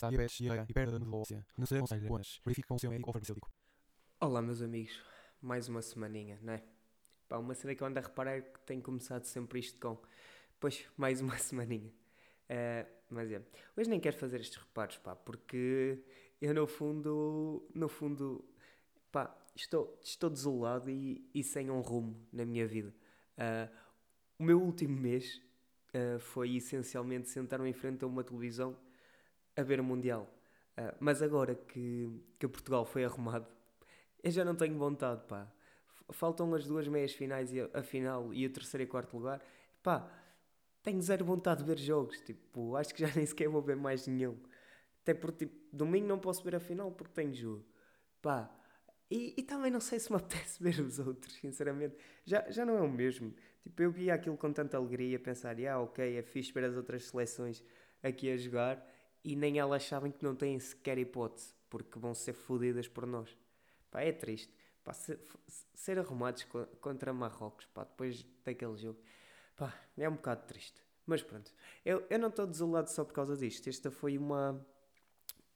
Diabetes, e velocidade. Não. Verifique com o seu médico farmacêutico. Olá, meus amigos. Mais uma semaninha, não é? Pá, uma cena que eu ando a reparar é que tenho começado sempre isto com. Pois, mais uma semaninha. Eh, mas é. Hoje nem quero fazer estes reparos, pá, porque eu no fundo. No fundo. Pá, estou, estou desolado e, e sem um rumo na minha vida. Eh, o meu último mês eh, foi essencialmente sentar-me em frente a uma televisão a ver o Mundial. Ah, mas agora que, que Portugal foi arrumado, eu já não tenho vontade, pá. Faltam as duas meias finais e a, a final e o terceiro e quarto lugar. Pá, tenho zero vontade de ver jogos. Tipo, acho que já nem sequer vou ver mais nenhum. Até porque, tipo, domingo não posso ver a final porque tenho jogo. Pá, e, e também não sei se me apetece ver os outros, sinceramente. Já, já não é o mesmo. Tipo, eu via aquilo com tanta alegria, pensar, ah, ok, é fixe ver as outras seleções aqui a jogar e nem elas sabem que não têm sequer hipótese, porque vão ser fodidas por nós. Pá, é triste. Pá, ser, ser arrumados co- contra Marrocos, pá, depois daquele jogo, pá, é um bocado triste. Mas pronto, eu, eu não estou desolado só por causa disto. Esta foi uma,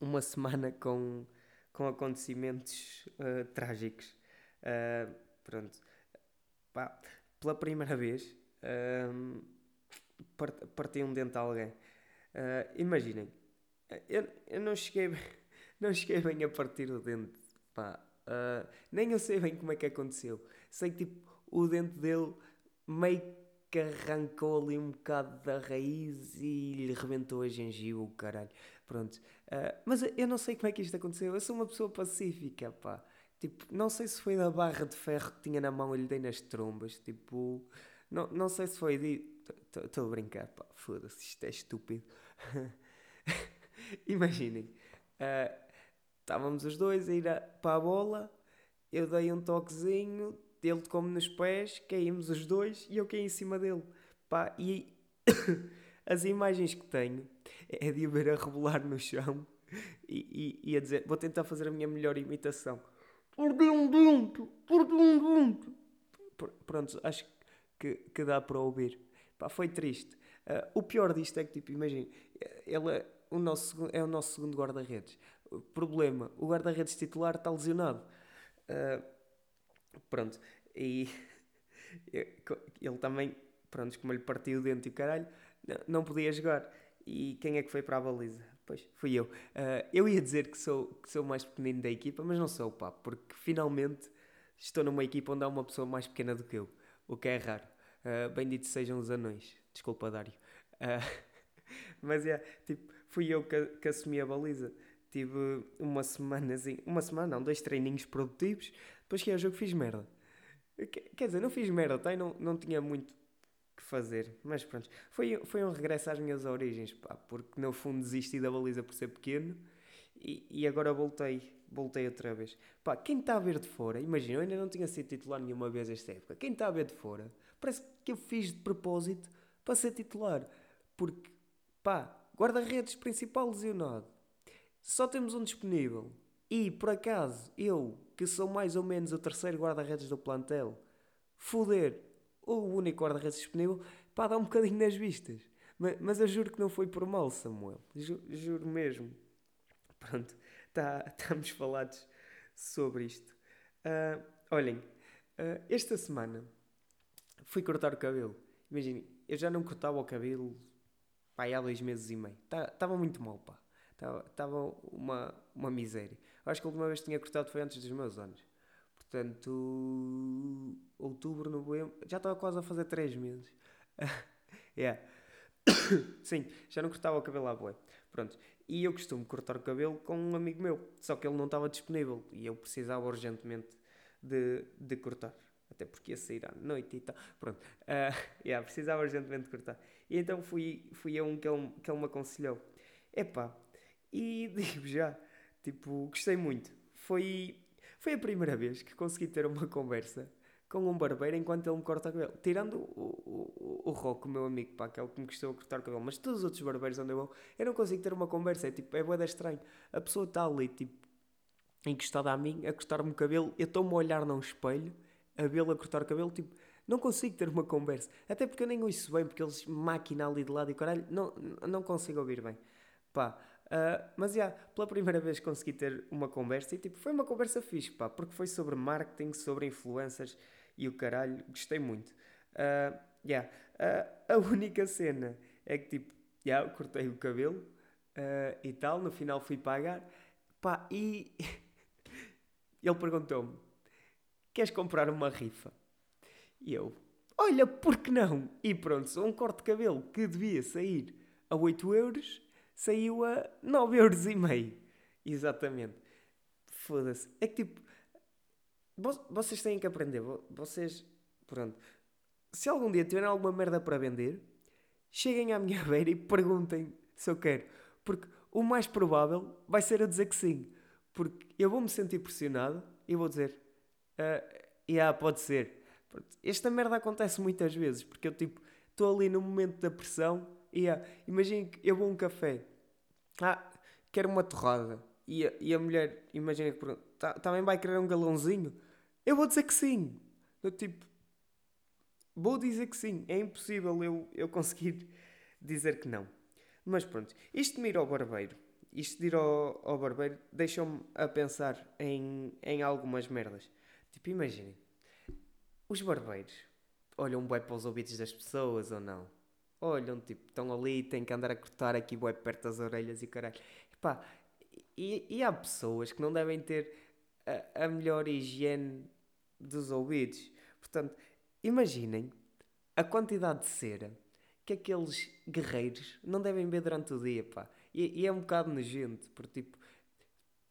uma semana com, com acontecimentos ah, trágicos. Ah, pronto, pá, pela primeira vez, part- parti um dente a alguém. Ah, imaginem, eu, eu não cheguei não cheguei bem a partir o dente, pá. Ah, nem eu sei bem como é que aconteceu. Sei que tipo, o dente dele meio que arrancou ali um bocado da raiz e lhe rebentou a gengiva, o caralho. Pronto. Ah, mas eu não sei como é que isto aconteceu. Eu sou uma pessoa pacífica, pá. Tipo, não sei se foi da barra de ferro que tinha na mão e lhe dei nas trombas. Tipo, não, não sei se foi de. Estou a brincar, pá. Foda-se, isto é estúpido. Imaginem, ah, estávamos os dois a ir a- para a bola, eu dei um toquezinho, ele tocou-me nos pés, caímos os dois e eu caí em cima dele. Pá, e as imagens que tenho é de o ver a rebolar no chão e, e- e a dizer: Vou tentar fazer a minha melhor imitação. Um um dente. Pr- Pronto, acho que, que dá para ouvir. Pá, foi triste. Ah, o pior disto é que, tipo, imagina, ele é o nosso, é o nosso segundo guarda-redes. Problema, o guarda-redes titular está lesionado. Ah, pronto, e ele também, pronto, como ele partiu o dente e o caralho, não podia jogar. E quem é que foi para a baliza? Pois, fui eu. Ah, eu ia dizer que sou, que sou o mais pequenino da equipa, mas não sou, pá, porque finalmente estou numa equipa onde há uma pessoa mais pequena do que eu, o que é raro. Ah, bendito sejam os anões. Desculpa, Dário. Ah, mas é, tipo, fui eu que, que assumi a baliza. Tive uma semana assim, uma semana, não, dois treininhos produtivos. Depois que ao jogo fiz merda. Que- Quer dizer, não fiz merda, tá? Não, não tinha muito que fazer. Mas pronto, foi, foi um regresso às minhas origens, pá, porque no fundo desisti da baliza por ser pequeno e, e agora voltei, voltei outra vez. Pá, quem está a ver de fora, imagina, eu ainda não tinha sido titular nenhuma vez esta época. Quem está a ver de fora, parece que eu fiz de propósito para ser titular. Porque, pá, guarda-redes principal lesionado. Só temos um disponível. E, por acaso, eu, que sou mais ou menos o terceiro guarda-redes do plantel, foder o único guarda-redes disponível, pá, dá um bocadinho nas vistas. Mas, mas eu juro que não foi por mal, Samuel. Ju- juro mesmo. Pronto, tá, estamos falados sobre isto. Ah, olhem, ah, esta semana fui cortar o cabelo. Imaginem, eu já não cortava o cabelo pá, há dois meses e meio. Estava muito mal, pá. Estava uma, uma miséria. Acho que a última vez que tinha cortado foi antes dos meus anos. Portanto, outubro, novembro. Já estava quase a fazer três meses. yeah. Sim, já não cortava o cabelo à boa. Pronto. E eu costumo cortar o cabelo com um amigo meu. Só que ele não estava disponível. E eu precisava urgentemente de, de cortar. Até porque ia sair à noite e tal. Pronto. Ah, yeah, precisava urgentemente de cortar. E então fui, fui a um que ele, que ele me aconselhou. Epá, E digo já, tipo, gostei muito. Foi, foi a primeira vez que consegui ter uma conversa com um barbeiro enquanto ele me corta o cabelo. Tirando o, o, o Rock, o meu amigo, pá, que é o que me gostou a cortar o cabelo. Mas todos os outros barbeiros onde eu vou, eu não consigo ter uma conversa. É tipo, é boeda estranho. A pessoa está ali, tipo, encostada a mim, a cortar-me o cabelo. Eu estou-me a olhar num espelho, a vê-lo a cortar o cabelo, tipo, não consigo ter uma conversa. Até porque eu nem ouço bem, porque eles máquina ali de lado e caralho, não, não consigo ouvir bem. Pá, uh, mas já, yeah, pela primeira vez consegui ter uma conversa e tipo, foi uma conversa fixe, pá, porque foi sobre marketing, sobre influencers e o caralho, gostei muito. Uh, yeah. Uh, a única cena é que tipo, já, yeah, cortei o cabelo uh, e tal, no final fui pagar, pá, e ele perguntou-me: Queres comprar uma rifa? E eu, olha, por que não? E pronto, um corte de cabelo que devia sair a 8 euros, saiu a 9 euros e meio. Exatamente. Foda-se. É que tipo, vocês têm que aprender. Vocês, pronto. Se algum dia tiverem alguma merda para vender, cheguem à minha beira e perguntem se eu quero. Porque o mais provável vai ser a dizer que sim. Porque eu vou me sentir pressionado e vou dizer: uh, yeah, pode ser. Esta merda acontece muitas vezes. Porque eu, tipo, estou ali no momento da pressão e yeah, imagina que eu vou a um café. Ah, quero uma torrada. E a, e a mulher, imagina que pergunta: tá, também vai querer um galãozinho? Eu vou dizer que sim. Eu, tipo, vou dizer que sim. É impossível eu, eu conseguir dizer que não. Mas pronto, isto de me ir ao barbeiro, isto de ir ao, ao barbeiro, deixou-me a pensar em, em algumas merdas. Tipo, imaginem, os barbeiros olham bem para os ouvidos das pessoas ou não? Olham, tipo, estão ali, têm que andar a cortar aqui bem perto das orelhas e caralho. Epá, e, e há pessoas que não devem ter a, a melhor higiene dos ouvidos. Portanto, imaginem a quantidade de cera que aqueles guerreiros não devem ver durante o dia, pá. E, e é um bocado nojento, porque tipo,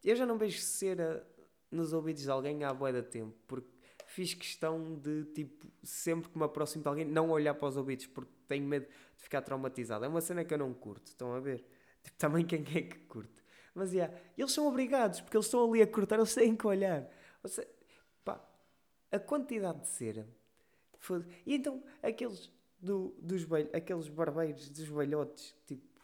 eu já não vejo cera nos ouvidos de alguém há boa da tempo, porque fiz questão de, tipo, sempre que me aproximo de alguém, não olhar para os ouvidos, porque tenho medo de ficar traumatizado. É uma cena que eu não curto, estão a ver? Tipo, também quem é que curte. Mas, yeah, eles são obrigados, porque eles estão ali a cortar, eles têm que olhar. Ou seja, a quantidade de cera. E então, aqueles, do, dos aqueles barbeiros dos velhotes, tipo,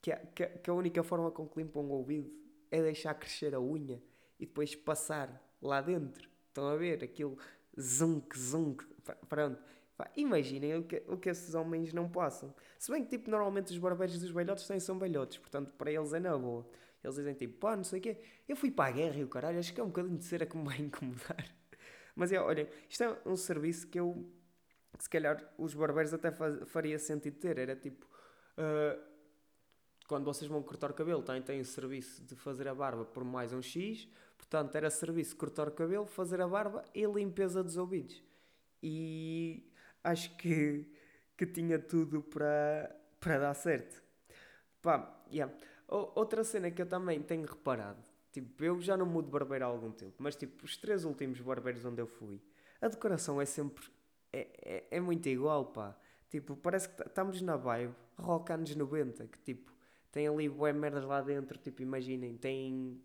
que a, que, que a única forma com que limpam o ouvido é deixar crescer a unha e depois passar lá dentro. Estão a ver? Aquilo zunk, zunk. Pronto. Imaginem o que, o que esses homens não passam. Se bem que, tipo, normalmente os barbeiros dos velhotes têm são velhotes, portanto, para eles é na boa. Eles dizem, tipo, pá, não sei o quê. Eu fui para a guerra e o caralho, acho que é um bocadinho de cera que me vai incomodar. Mas é, olhem, isto é um serviço que eu, se calhar, os barbeiros até faz, faria sentido ter. Era tipo, uh, quando vocês vão cortar o cabelo, têm, têm o serviço de fazer a barba por mais um X. Portanto, era serviço cortar o cabelo, fazer a barba e limpeza dos ouvidos. E acho que, que tinha tudo para, para dar certo. Pá, yeah. Outra cena que eu também tenho reparado Tipo, eu já não mudo barbeiro há algum tempo, mas tipo, os três últimos barbeiros onde eu fui, a decoração é sempre. É, é, é muito igual, pá. Tipo, parece que estamos na vibe rock anos 90, que tipo, tem ali bué merdas lá dentro, tipo, imaginem, tem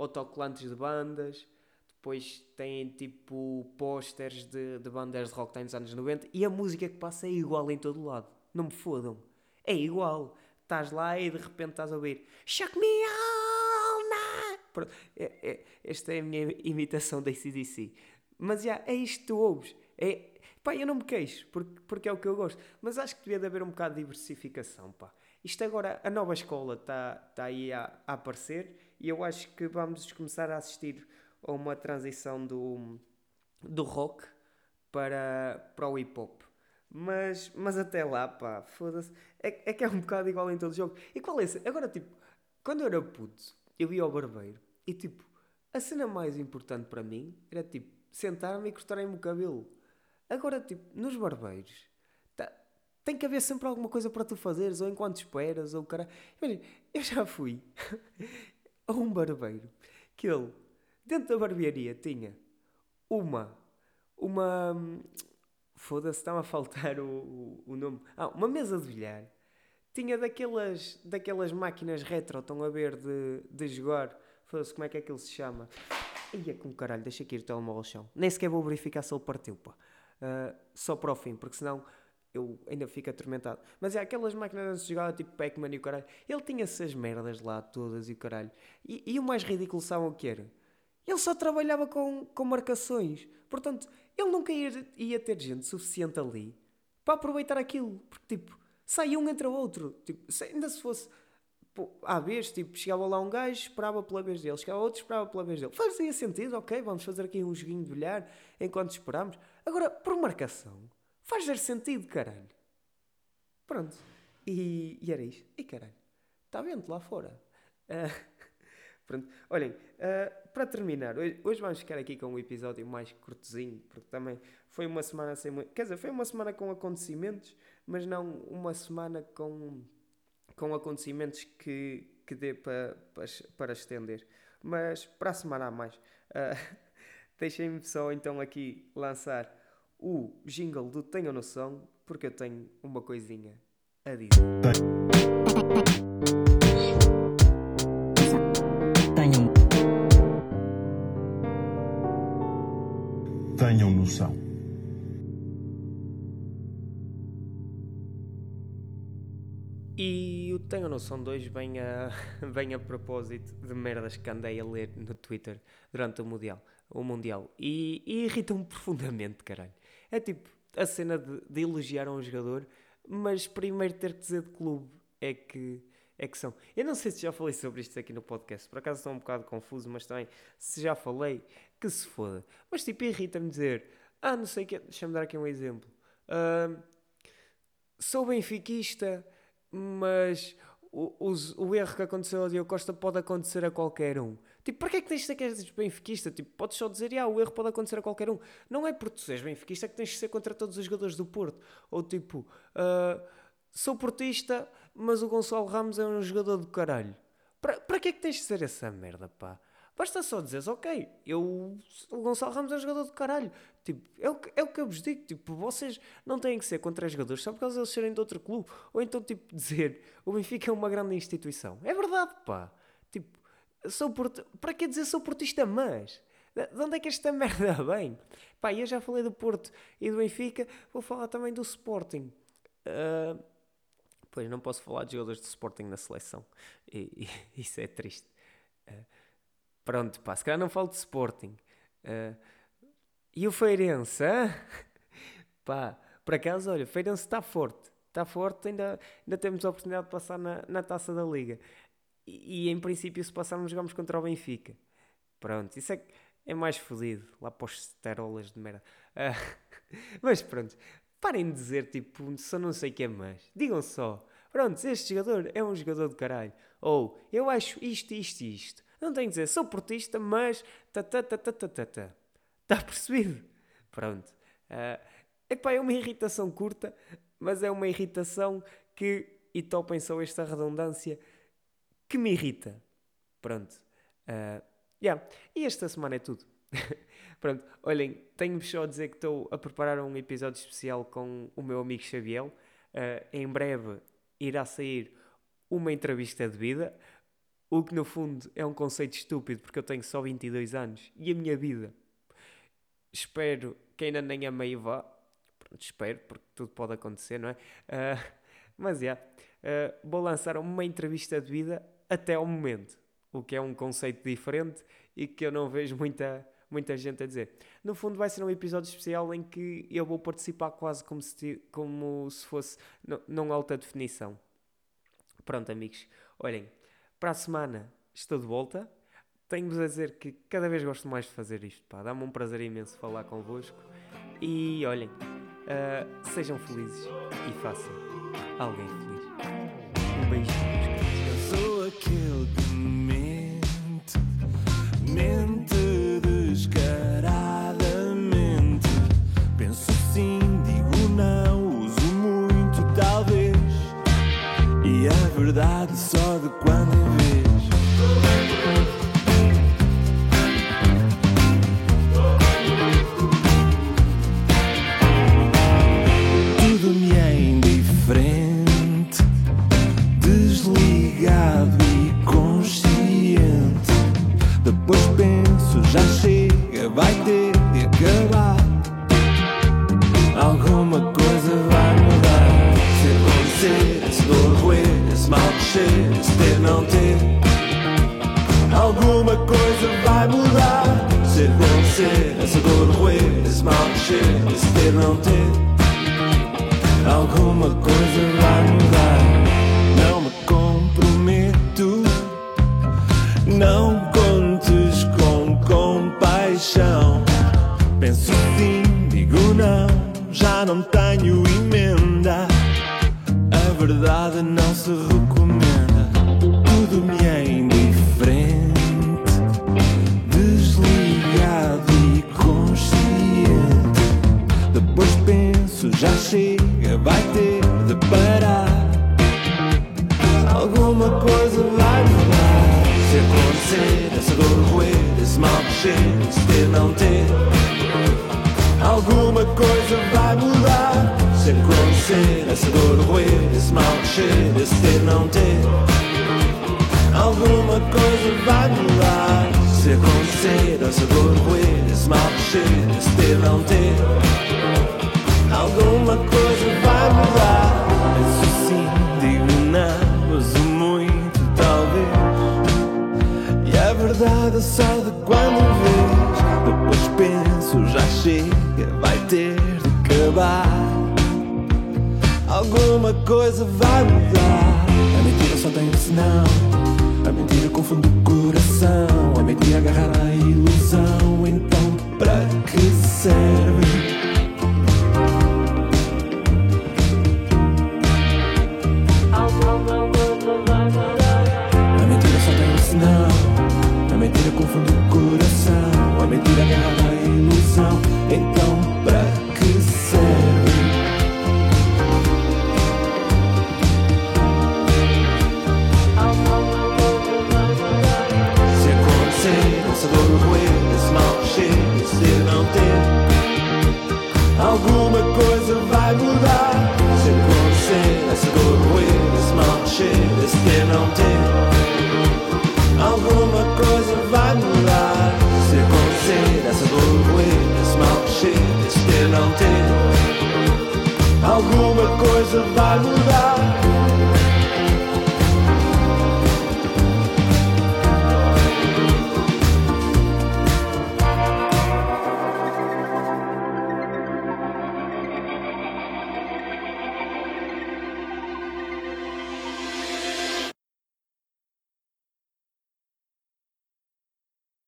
autocolantes de bandas, depois tem tipo pósteres de, de bandas de rock nos anos 90 e a música que passa é igual em todo lado. Não me fodam. É igual. Estás lá e de repente estás a ouvir Shock Me Out! Pronto, é, é, esta é a minha imitação da ACDC. Mas já, é isto que tu ouves. É, pá, eu não me queixo, porque, porque é o que eu gosto. Mas acho que devia de haver um bocado de diversificação, pá. Isto agora, a nova escola está tá aí a, a aparecer e eu acho que vamos começar a assistir a uma transição do, do rock para, para o hip hop. Mas, mas até lá, pá, foda-se. É, é que é um bocado igual em todo jogo. E qual é esse? Agora, tipo, quando eu era puto, eu ia ao barbeiro e tipo, a cena mais importante para mim era tipo, sentar-me e cortarem-me o cabelo. Agora, tipo, nos barbeiros, tá, tem que haver sempre alguma coisa para tu fazeres, ou enquanto esperas, ou cara. Eu já fui a um barbeiro que ele, dentro da barbearia, tinha uma. Uma. Foda-se, está-me a faltar o, o, o nome. Ah, uma mesa de bilhar. tinha daquelas, daquelas máquinas retro, estão a ver, de, de jogar. Foda-se, como é que é que ele se chama? Ia com caralho, deixa aqui o telemóvel ao chão. Nem sequer vou verificar se ele partiu, pá. Ah, só para o fim, porque senão eu ainda fico atormentado. Mas é aquelas máquinas de jogar, tipo Pac-Man e o caralho. Ele tinha essas merdas lá todas e o caralho. E, e o mais ridículo, sabem o que era? Ele só trabalhava com, com marcações. Portanto, ele nunca ia, ia ter gente suficiente ali para aproveitar aquilo. Porque, tipo, sai um entre o outro. Tipo, se- ainda se fosse pô, à vez, tipo, chegava lá um gajo, esperava pela vez dele, chegava outro, esperava pela vez dele. Fazia sentido, ok, vamos fazer aqui um joguinho de bilhar enquanto esperamos. Agora, por marcação, faz zero sentido, caralho. Pronto. E, e era isto. E caralho, está vento lá fora. Ah, pronto. Olhem, ah, para terminar, hoje, hoje vamos ficar aqui com um episódio mais curtozinho, porque também foi uma semana sem muito. Quer dizer, foi uma semana com acontecimentos, mas não uma semana com, com acontecimentos que, que dê para, para, para estender. Mas para a semana há mais. Ah, Deixem-me só então aqui lançar o jingle do Tenham Noção, porque eu tenho uma coisinha a dizer. Tenham. Tenham noção. E o Tenho Noção 2 vem a, vem a propósito de merdas que andei a ler no Twitter durante o Mundial. O mundial. E, e irritam-me profundamente, caralho. É tipo a cena de, de elogiar um jogador, mas primeiro ter que dizer de clube é que, é que são. Eu não sei se já falei sobre isto aqui no podcast, por acaso estou um bocado confuso, mas também se já falei, que se foda. Mas tipo, irrita-me dizer, ah, não sei o que, deixa-me dar aqui um exemplo. Ah, sou benfiquista, mas o, os- o erro que aconteceu ao Diogo Costa pode acontecer a qualquer um. Tipo, para que é que tens de ser que és benfiquista? Tipo, podes só dizer, ah, o erro pode acontecer a qualquer um. Não é porque tu és benfiquista que tens de ser contra todos os jogadores do Porto. Ou tipo, ah, sou portista, mas o Gonçalo Ramos é um jogador do caralho. Para, para que é que tens de ser essa merda, pá? Basta só dizeres, ok, eu, o Gonçalo Ramos é um jogador do caralho. Tipo, é o, que, é o que eu vos digo. Tipo, vocês não têm que ser contra os jogadores só por causa de eles serem de outro clube. Ou então, tipo, dizer o Benfica é uma grande instituição. É verdade, pá. Sou porti... para que dizer sou portista, mas? De de onde é que esta merda vem? Pá, eu já falei do Porto e do Benfica, vou falar também do Sporting. Ah, pois não posso falar de jogadores do Sporting na seleção. E, e- isso é triste. Ah, pronto, pá, se calhar não falo de Sporting. Ah, e o Feirense, hã? Pá, por acaso, olha, o Feirense está forte. Está forte, ainda, ainda temos a oportunidade de passar na, na taça da Liga. E, em princípio, se passarmos, jogamos contra o Benfica. Pronto, isso é, é mais fodido. Lá para os sterolas de merda. Ah, mas pronto, parem de dizer, tipo, só não sei o que é mais. Digam só, pronto, este jogador é um jogador de caralho. Ou, eu acho isto, isto e isto. Não tenho que dizer, sou portista, mas... Ta, ta. Está percebido? Pronto. Ah, epá, é uma irritação curta, mas é uma irritação que, e topem só esta redundância, que me irrita. Pronto. Ah, yeah. E esta semana é tudo. Pronto, olhem, tenho-vos só a dizer que estou a preparar um episódio especial com o meu amigo Xaviel. Ah, em breve irá sair uma entrevista de vida, o que no fundo é um conceito estúpido porque eu tenho só 22 anos e a minha vida espero que ainda nem a meio vá. Pronto, espero, porque tudo pode acontecer, não é? Ah, mas já, ah, vou lançar uma entrevista de vida até ao momento, o que é um conceito diferente e que eu não vejo muita, muita gente a dizer. No fundo, vai ser um episódio especial em que eu vou participar quase como se, como se fosse num alta definição. Pronto, amigos, olhem, para a semana estou de volta. Tenho-vos a dizer que cada vez gosto mais de fazer isto. Dá-me um prazer imenso falar convosco. E olhem, ah, sejam felizes e façam alguém feliz. Um beijinho. Verdade só de quando esse ter não ter. Alguma coisa vai mudar. Ser bom ser, essa dor roer, esse mal descer, esse ter não ter. Alguma coisa vai mudar. Não me comprometo. Não contes com compaixão. Penso sim, digo não. Já não tenho emenda. A verdade não se recomenda. Não ter. Alguma coisa vai mudar. Se acontecer, essa dor roer, esse mal descer, esse ter não ter. Alguma coisa vai mudar. Penso sim, digo não, uso muito, talvez. E a verdade é só de quando vês. Depois penso, já chega, vai ter de acabar. Alguma coisa vai mudar. Só tem um sinal. A mentira confunde o coração. A mentira agarrar a ilusão. Então, para que serve?